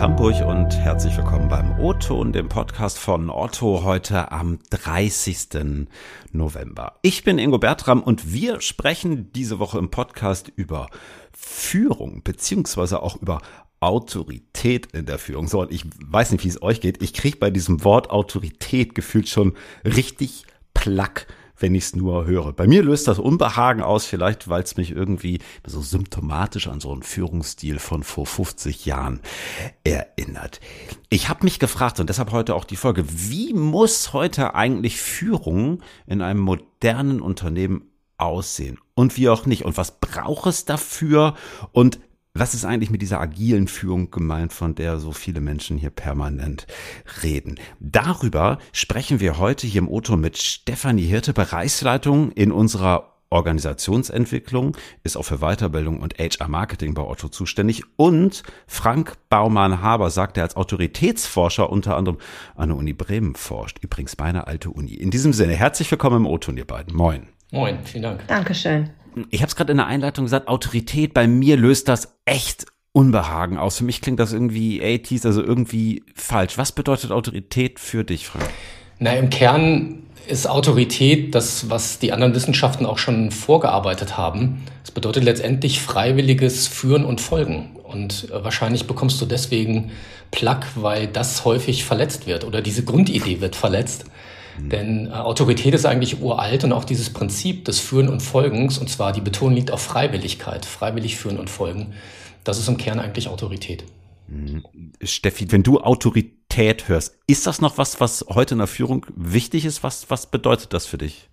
Hamburg und herzlich willkommen beim O-Ton, dem Podcast von Otto, heute am 30. November. Ich bin Ingo Bertram und wir sprechen diese Woche im Podcast über Führung, beziehungsweise auch über Autorität in der Führung. So, und ich weiß nicht, wie es euch geht. Ich kriege bei diesem Wort Autorität gefühlt schon richtig Plack wenn ich es nur höre. Bei mir löst das Unbehagen aus, vielleicht weil es mich irgendwie so symptomatisch an so einen Führungsstil von vor 50 Jahren erinnert. Ich habe mich gefragt und deshalb heute auch die Folge, wie muss heute eigentlich Führung in einem modernen Unternehmen aussehen und wie auch nicht und was braucht es dafür und was ist eigentlich mit dieser agilen Führung gemeint, von der so viele Menschen hier permanent reden? Darüber sprechen wir heute hier im Otto mit Stefanie Hirte, Bereichsleitung in unserer Organisationsentwicklung, ist auch für Weiterbildung und HR-Marketing bei Otto zuständig. Und Frank Baumann-Haber sagt, er als Autoritätsforscher unter anderem an der Uni Bremen forscht. Übrigens meine alte Uni. In diesem Sinne, herzlich willkommen im Otto, ihr beiden. Moin. Moin, vielen Dank. Dankeschön ich habe es gerade in der Einleitung gesagt, Autorität, bei mir löst das echt Unbehagen aus. Für mich klingt das irgendwie 80s, also irgendwie falsch. Was bedeutet Autorität für dich, Frank? Na, im Kern ist Autorität das, was die anderen Wissenschaften auch schon vorgearbeitet haben. Es bedeutet letztendlich freiwilliges Führen und Folgen. Und äh, wahrscheinlich bekommst du deswegen Plack, weil das häufig verletzt wird oder diese Grundidee wird verletzt. Mhm. Denn äh, Autorität ist eigentlich uralt und auch dieses Prinzip des Führen und Folgens, und zwar die Betonung liegt auf Freiwilligkeit, freiwillig führen und folgen, das ist im Kern eigentlich Autorität. Mhm. Steffi, wenn du Autorität hörst, ist das noch was, was heute in der Führung wichtig ist? Was, was bedeutet das für dich?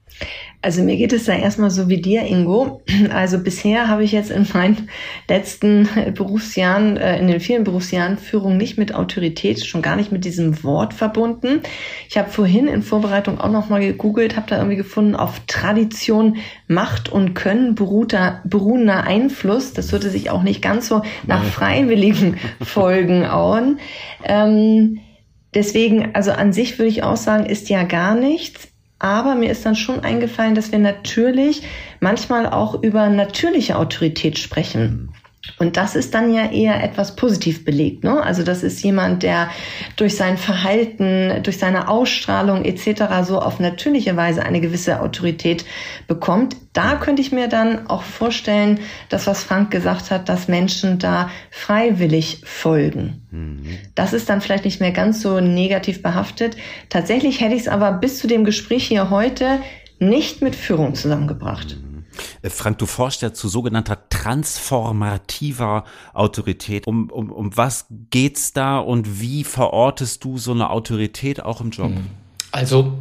Also mir geht es da erstmal so wie dir, Ingo. Also bisher habe ich jetzt in meinen letzten Berufsjahren, äh, in den vielen Berufsjahren Führung nicht mit Autorität, schon gar nicht mit diesem Wort verbunden. Ich habe vorhin in Vorbereitung auch nochmal gegoogelt, habe da irgendwie gefunden, auf Tradition, Macht und Können beruhter, beruhender Einfluss. Das hörte sich auch nicht ganz so nach freiwilligen Folgen an. Ähm, deswegen, also an sich würde ich auch sagen, ist ja gar nichts. Aber mir ist dann schon eingefallen, dass wir natürlich manchmal auch über natürliche Autorität sprechen. Und das ist dann ja eher etwas positiv belegt. Ne? Also das ist jemand, der durch sein Verhalten, durch seine Ausstrahlung etc. so auf natürliche Weise eine gewisse Autorität bekommt. Da könnte ich mir dann auch vorstellen, dass was Frank gesagt hat, dass Menschen da freiwillig folgen. Mhm. Das ist dann vielleicht nicht mehr ganz so negativ behaftet. Tatsächlich hätte ich es aber bis zu dem Gespräch hier heute nicht mit Führung zusammengebracht. Mhm. Äh, Frank, du forschst ja zu sogenannter transformativer Autorität. Um, um, um was geht's da und wie verortest du so eine Autorität auch im Job? Mhm. Also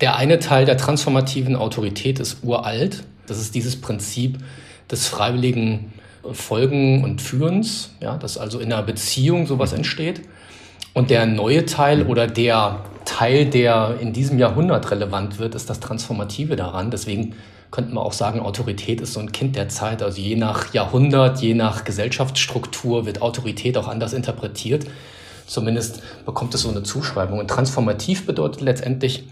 der eine Teil der transformativen Autorität ist uralt. Das ist dieses Prinzip des freiwilligen Folgen und Führens, ja, dass also in einer Beziehung sowas entsteht. Und der neue Teil oder der Teil, der in diesem Jahrhundert relevant wird, ist das Transformative daran. Deswegen könnte man auch sagen, Autorität ist so ein Kind der Zeit. Also je nach Jahrhundert, je nach Gesellschaftsstruktur wird Autorität auch anders interpretiert. Zumindest bekommt es so eine Zuschreibung. Und transformativ bedeutet letztendlich,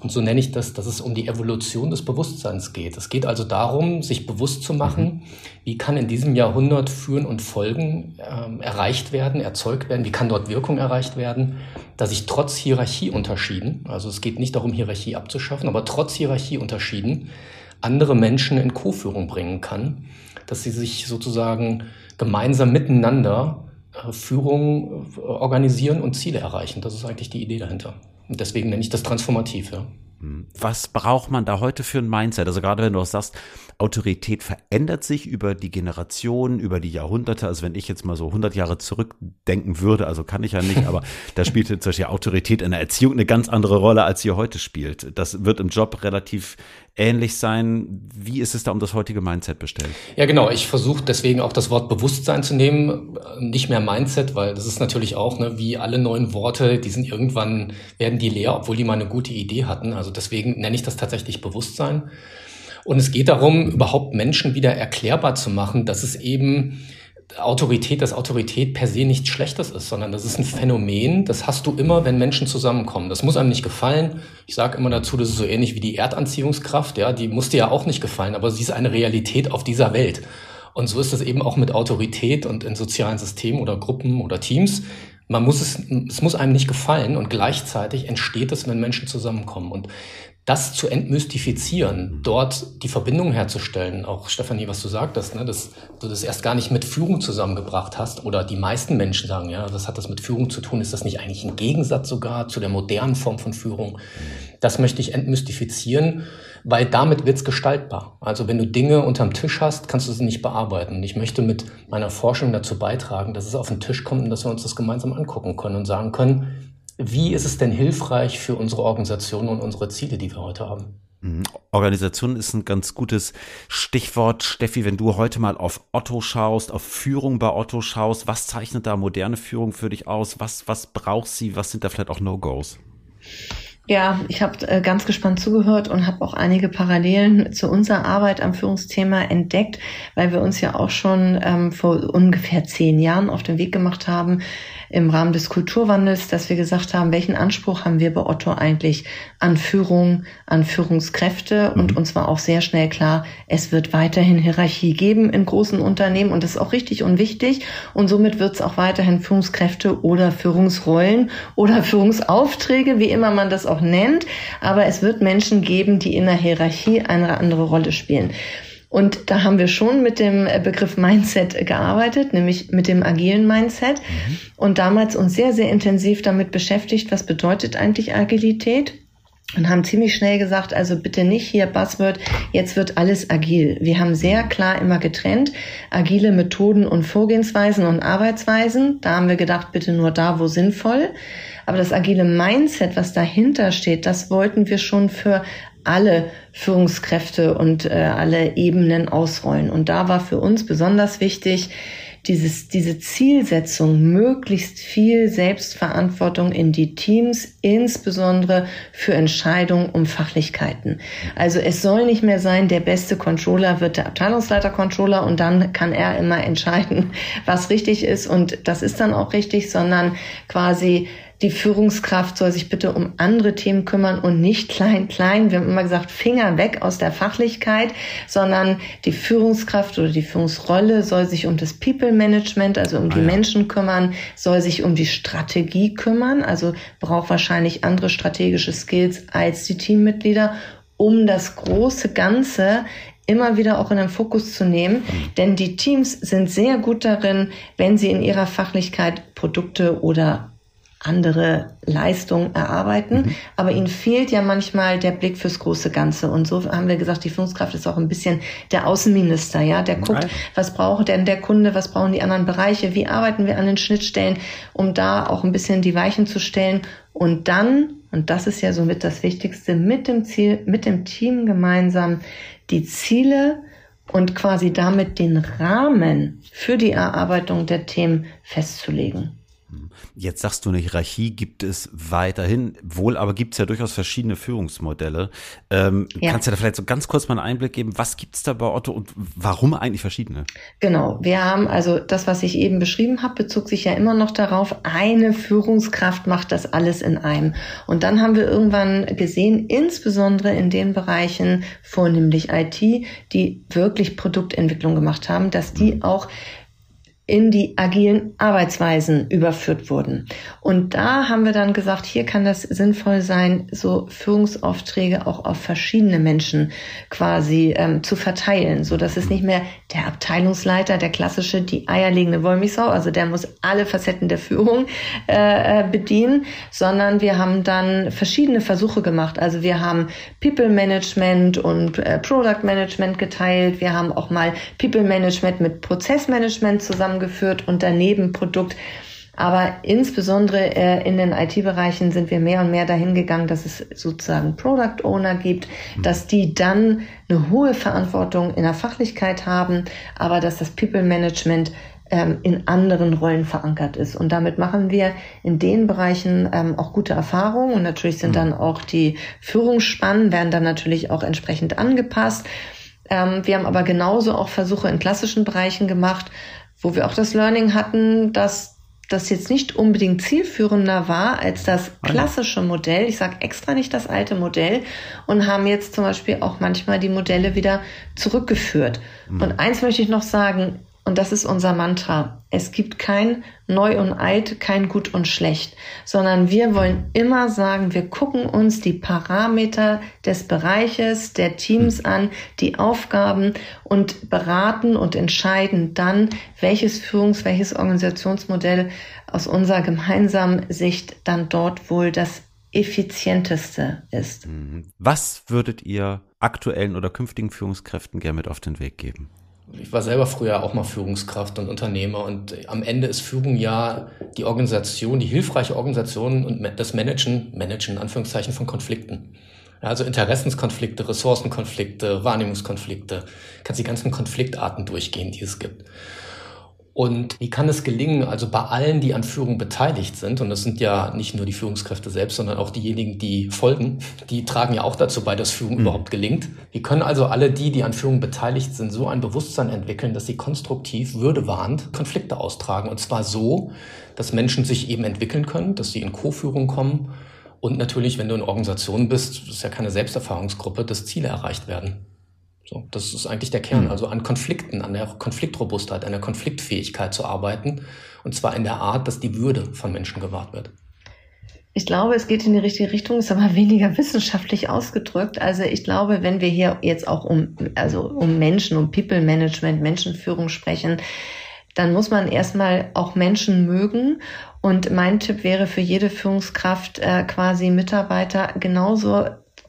und so nenne ich das, dass es um die Evolution des Bewusstseins geht. Es geht also darum, sich bewusst zu machen, mhm. wie kann in diesem Jahrhundert Führen und Folgen ähm, erreicht werden, erzeugt werden, wie kann dort Wirkung erreicht werden, dass ich trotz Hierarchieunterschieden, also es geht nicht darum, Hierarchie abzuschaffen, aber trotz Hierarchieunterschieden, andere Menschen in Co-Führung bringen kann, dass sie sich sozusagen gemeinsam miteinander äh, Führung äh, organisieren und Ziele erreichen. Das ist eigentlich die Idee dahinter. Und deswegen nenne ich das transformativ. Ja. Was braucht man da heute für ein Mindset? Also gerade wenn du auch sagst, Autorität verändert sich über die Generationen, über die Jahrhunderte. Also wenn ich jetzt mal so 100 Jahre zurückdenken würde, also kann ich ja nicht, aber da spielt zum Beispiel Autorität in der Erziehung eine ganz andere Rolle, als sie heute spielt. Das wird im Job relativ ähnlich sein. Wie ist es da um das heutige Mindset bestellt? Ja, genau. Ich versuche deswegen auch das Wort Bewusstsein zu nehmen, nicht mehr Mindset, weil das ist natürlich auch, ne, wie alle neuen Worte, die sind irgendwann, werden die leer, obwohl die mal eine gute Idee hatten. Also deswegen nenne ich das tatsächlich Bewusstsein. Und es geht darum, überhaupt Menschen wieder erklärbar zu machen, dass es eben Autorität, dass Autorität per se nichts Schlechtes ist, sondern das ist ein Phänomen, das hast du immer, wenn Menschen zusammenkommen. Das muss einem nicht gefallen. Ich sage immer dazu, das ist so ähnlich wie die Erdanziehungskraft, ja, die muss dir ja auch nicht gefallen, aber sie ist eine Realität auf dieser Welt. Und so ist es eben auch mit Autorität und in sozialen Systemen oder Gruppen oder Teams. Man muss es, es muss einem nicht gefallen und gleichzeitig entsteht es, wenn Menschen zusammenkommen. Und das zu entmystifizieren, dort die Verbindung herzustellen, auch Stefanie, was du sagtest, ne, dass du das erst gar nicht mit Führung zusammengebracht hast oder die meisten Menschen sagen, ja, was hat das mit Führung zu tun? Ist das nicht eigentlich ein Gegensatz sogar zu der modernen Form von Führung? Das möchte ich entmystifizieren, weil damit wird's gestaltbar. Also wenn du Dinge unterm Tisch hast, kannst du sie nicht bearbeiten. Und ich möchte mit meiner Forschung dazu beitragen, dass es auf den Tisch kommt und dass wir uns das gemeinsam angucken können und sagen können, wie ist es denn hilfreich für unsere Organisation und unsere Ziele, die wir heute haben? Mhm. Organisation ist ein ganz gutes Stichwort. Steffi, wenn du heute mal auf Otto schaust, auf Führung bei Otto schaust, was zeichnet da moderne Führung für dich aus? Was, was braucht sie? Was sind da vielleicht auch No-Gos? Ja, ich habe äh, ganz gespannt zugehört und habe auch einige Parallelen zu unserer Arbeit am Führungsthema entdeckt, weil wir uns ja auch schon ähm, vor ungefähr zehn Jahren auf den Weg gemacht haben, im Rahmen des Kulturwandels, dass wir gesagt haben, welchen Anspruch haben wir bei Otto eigentlich an Führung, an Führungskräfte mhm. und uns war auch sehr schnell klar, es wird weiterhin Hierarchie geben in großen Unternehmen und das ist auch richtig und wichtig und somit wird es auch weiterhin Führungskräfte oder Führungsrollen oder Führungsaufträge, wie immer man das auch nennt, aber es wird Menschen geben, die in der Hierarchie eine andere Rolle spielen. Und da haben wir schon mit dem äh, Begriff Mindset gearbeitet, nämlich mit dem agilen Mindset mhm. und damals uns sehr, sehr intensiv damit beschäftigt, was bedeutet eigentlich Agilität? Und haben ziemlich schnell gesagt, also bitte nicht hier Buzzword, jetzt wird alles agil. Wir haben sehr klar immer getrennt, agile Methoden und Vorgehensweisen und Arbeitsweisen. Da haben wir gedacht, bitte nur da, wo sinnvoll. Aber das agile Mindset, was dahinter steht, das wollten wir schon für alle Führungskräfte und äh, alle Ebenen ausrollen. Und da war für uns besonders wichtig, dieses, diese Zielsetzung, möglichst viel Selbstverantwortung in die Teams, insbesondere für Entscheidungen um Fachlichkeiten. Also es soll nicht mehr sein, der beste Controller wird der Abteilungsleiter Controller und dann kann er immer entscheiden, was richtig ist und das ist dann auch richtig, sondern quasi die Führungskraft soll sich bitte um andere Themen kümmern und nicht klein, klein. Wir haben immer gesagt, Finger weg aus der Fachlichkeit, sondern die Führungskraft oder die Führungsrolle soll sich um das People Management, also um die ah, ja. Menschen kümmern, soll sich um die Strategie kümmern, also braucht wahrscheinlich andere strategische Skills als die Teammitglieder, um das große Ganze immer wieder auch in den Fokus zu nehmen. Mhm. Denn die Teams sind sehr gut darin, wenn sie in ihrer Fachlichkeit Produkte oder andere Leistungen erarbeiten. Mhm. Aber ihnen fehlt ja manchmal der Blick fürs große Ganze. Und so haben wir gesagt, die Führungskraft ist auch ein bisschen der Außenminister, ja. Der guckt, Nein. was braucht denn der Kunde, was brauchen die anderen Bereiche, wie arbeiten wir an den Schnittstellen, um da auch ein bisschen die Weichen zu stellen. Und dann, und das ist ja somit das Wichtigste, mit dem Ziel, mit dem Team gemeinsam die Ziele und quasi damit den Rahmen für die Erarbeitung der Themen festzulegen. Jetzt sagst du, eine Hierarchie gibt es weiterhin, wohl aber gibt es ja durchaus verschiedene Führungsmodelle. Ähm, ja. Kannst du da vielleicht so ganz kurz mal einen Einblick geben, was gibt es da bei Otto und warum eigentlich verschiedene? Genau, wir haben also das, was ich eben beschrieben habe, bezog sich ja immer noch darauf, eine Führungskraft macht das alles in einem. Und dann haben wir irgendwann gesehen, insbesondere in den Bereichen, vornehmlich IT, die wirklich Produktentwicklung gemacht haben, dass die mhm. auch in die agilen Arbeitsweisen überführt wurden. Und da haben wir dann gesagt, hier kann das sinnvoll sein, so Führungsaufträge auch auf verschiedene Menschen quasi ähm, zu verteilen, so dass es nicht mehr der Abteilungsleiter, der klassische, die eierlegende Wollmilchsau, also der muss alle Facetten der Führung äh, äh, bedienen, sondern wir haben dann verschiedene Versuche gemacht. Also wir haben People Management und äh, Product Management geteilt. Wir haben auch mal People Management mit Prozessmanagement zusammen zusammengeführt und daneben Produkt. Aber insbesondere äh, in den IT-Bereichen sind wir mehr und mehr dahin gegangen, dass es sozusagen Product Owner gibt, mhm. dass die dann eine hohe Verantwortung in der Fachlichkeit haben, aber dass das People Management ähm, in anderen Rollen verankert ist. Und damit machen wir in den Bereichen ähm, auch gute Erfahrungen. Und natürlich sind mhm. dann auch die Führungsspannen, werden dann natürlich auch entsprechend angepasst. Ähm, wir haben aber genauso auch Versuche in klassischen Bereichen gemacht, wo wir auch das Learning hatten, dass das jetzt nicht unbedingt zielführender war als das klassische Modell. Ich sage extra nicht das alte Modell und haben jetzt zum Beispiel auch manchmal die Modelle wieder zurückgeführt. Mhm. Und eins möchte ich noch sagen, und das ist unser Mantra. Es gibt kein Neu und Alt, kein Gut und Schlecht, sondern wir wollen immer sagen, wir gucken uns die Parameter des Bereiches, der Teams an, die Aufgaben und beraten und entscheiden dann, welches Führungs-, welches Organisationsmodell aus unserer gemeinsamen Sicht dann dort wohl das effizienteste ist. Mhm. Was würdet ihr aktuellen oder künftigen Führungskräften gerne mit auf den Weg geben? Ich war selber früher auch mal Führungskraft und Unternehmer und am Ende ist Führung ja die Organisation, die hilfreiche Organisation und das Managen, Managen in Anführungszeichen von Konflikten. Also Interessenskonflikte, Ressourcenkonflikte, Wahrnehmungskonflikte, kannst die ganzen Konfliktarten durchgehen, die es gibt. Und wie kann es gelingen, also bei allen, die an Führung beteiligt sind, und das sind ja nicht nur die Führungskräfte selbst, sondern auch diejenigen, die folgen, die tragen ja auch dazu bei, dass Führung mhm. überhaupt gelingt. Wie können also alle die, die an Führung beteiligt sind, so ein Bewusstsein entwickeln, dass sie konstruktiv, würdewahrend Konflikte austragen? Und zwar so, dass Menschen sich eben entwickeln können, dass sie in Co-Führung kommen und natürlich, wenn du in Organisation bist, das ist ja keine Selbsterfahrungsgruppe, dass Ziele erreicht werden. So, das ist eigentlich der Kern. Mhm. Also an Konflikten, an der Konfliktrobustheit, an der Konfliktfähigkeit zu arbeiten. Und zwar in der Art, dass die Würde von Menschen gewahrt wird. Ich glaube, es geht in die richtige Richtung, ist aber weniger wissenschaftlich ausgedrückt. Also ich glaube, wenn wir hier jetzt auch um, also um Menschen, um People Management, Menschenführung sprechen, dann muss man erstmal auch Menschen mögen. Und mein Tipp wäre für jede Führungskraft äh, quasi Mitarbeiter genauso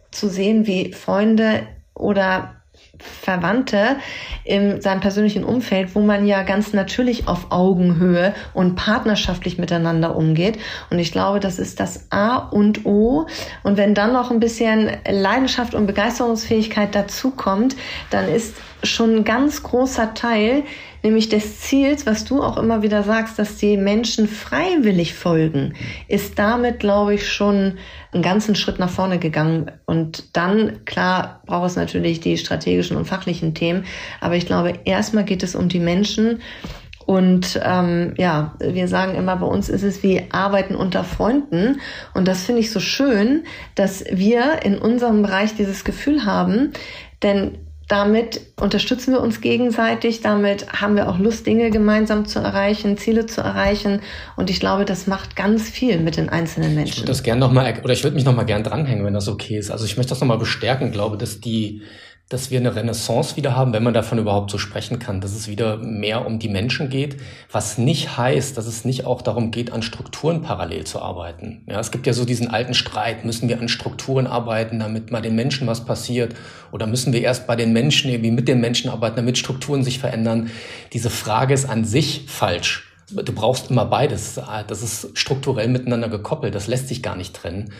zu sehen wie Freunde oder Verwandte in seinem persönlichen Umfeld, wo man ja ganz natürlich auf Augenhöhe und partnerschaftlich miteinander umgeht. Und ich glaube, das ist das A und O. Und wenn dann noch ein bisschen Leidenschaft und Begeisterungsfähigkeit dazukommt, dann ist schon ein ganz großer Teil nämlich des Ziels, was du auch immer wieder sagst, dass die Menschen freiwillig folgen, ist damit, glaube ich, schon einen ganzen Schritt nach vorne gegangen. Und dann, klar, braucht es natürlich die strategischen und fachlichen Themen, aber ich glaube, erstmal geht es um die Menschen. Und ähm, ja, wir sagen immer, bei uns ist es wie Arbeiten unter Freunden. Und das finde ich so schön, dass wir in unserem Bereich dieses Gefühl haben. Denn damit unterstützen wir uns gegenseitig, damit haben wir auch Lust, Dinge gemeinsam zu erreichen, Ziele zu erreichen. Und ich glaube, das macht ganz viel mit den einzelnen Menschen. Ich würde das gerne nochmal, oder ich würde mich nochmal gern dranhängen, wenn das okay ist. Also ich möchte das nochmal bestärken, glaube, dass die dass wir eine Renaissance wieder haben, wenn man davon überhaupt so sprechen kann, dass es wieder mehr um die Menschen geht, was nicht heißt, dass es nicht auch darum geht, an Strukturen parallel zu arbeiten. Ja, es gibt ja so diesen alten Streit, müssen wir an Strukturen arbeiten, damit mal den Menschen was passiert, oder müssen wir erst bei den Menschen irgendwie mit den Menschen arbeiten, damit Strukturen sich verändern? Diese Frage ist an sich falsch. Du brauchst immer beides. Das ist strukturell miteinander gekoppelt. Das lässt sich gar nicht trennen.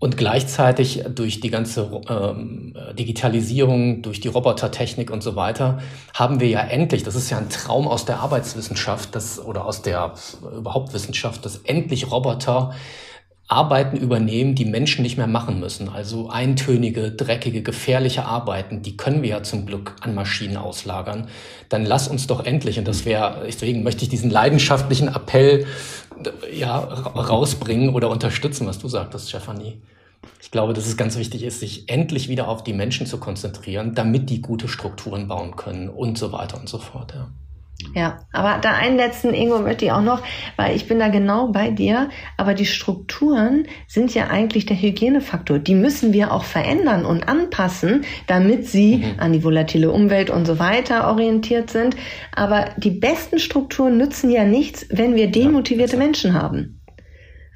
Und gleichzeitig durch die ganze ähm, Digitalisierung, durch die Robotertechnik und so weiter, haben wir ja endlich, das ist ja ein Traum aus der Arbeitswissenschaft das, oder aus der überhaupt Wissenschaft, dass endlich Roboter Arbeiten übernehmen, die Menschen nicht mehr machen müssen. Also eintönige, dreckige, gefährliche Arbeiten, die können wir ja zum Glück an Maschinen auslagern. Dann lass uns doch endlich, und das wäre, deswegen möchte ich diesen leidenschaftlichen Appell ja, rausbringen oder unterstützen, was du sagtest, Stefanie. Ich glaube, dass es ganz wichtig ist, sich endlich wieder auf die Menschen zu konzentrieren, damit die gute Strukturen bauen können und so weiter und so fort. Ja. Ja, aber da einen letzten Ingo möchte ich auch noch, weil ich bin da genau bei dir, aber die Strukturen sind ja eigentlich der Hygienefaktor. Die müssen wir auch verändern und anpassen, damit sie mhm. an die volatile Umwelt und so weiter orientiert sind. Aber die besten Strukturen nützen ja nichts, wenn wir demotivierte ja, Menschen haben.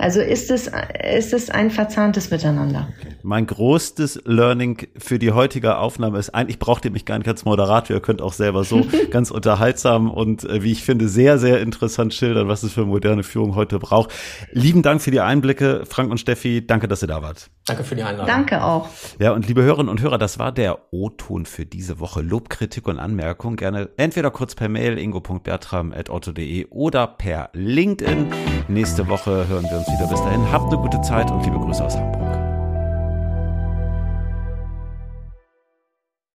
Also ist es, ist es ein verzahntes Miteinander. Mein größtes Learning für die heutige Aufnahme ist, eigentlich braucht ihr mich gar nicht als Moderator, ihr könnt auch selber so ganz unterhaltsam und äh, wie ich finde sehr, sehr interessant schildern, was es für moderne Führung heute braucht. Lieben Dank für die Einblicke, Frank und Steffi. Danke, dass ihr da wart. Danke für die Einladung. Danke auch. Ja, und liebe Hörerinnen und Hörer, das war der O-Ton für diese Woche. Lob, Kritik und Anmerkung gerne entweder kurz per Mail ingo.bertram.otto.de oder per LinkedIn. Nächste Woche hören wir uns wieder. Bis dahin, habt eine gute Zeit und liebe Grüße aus Hamburg.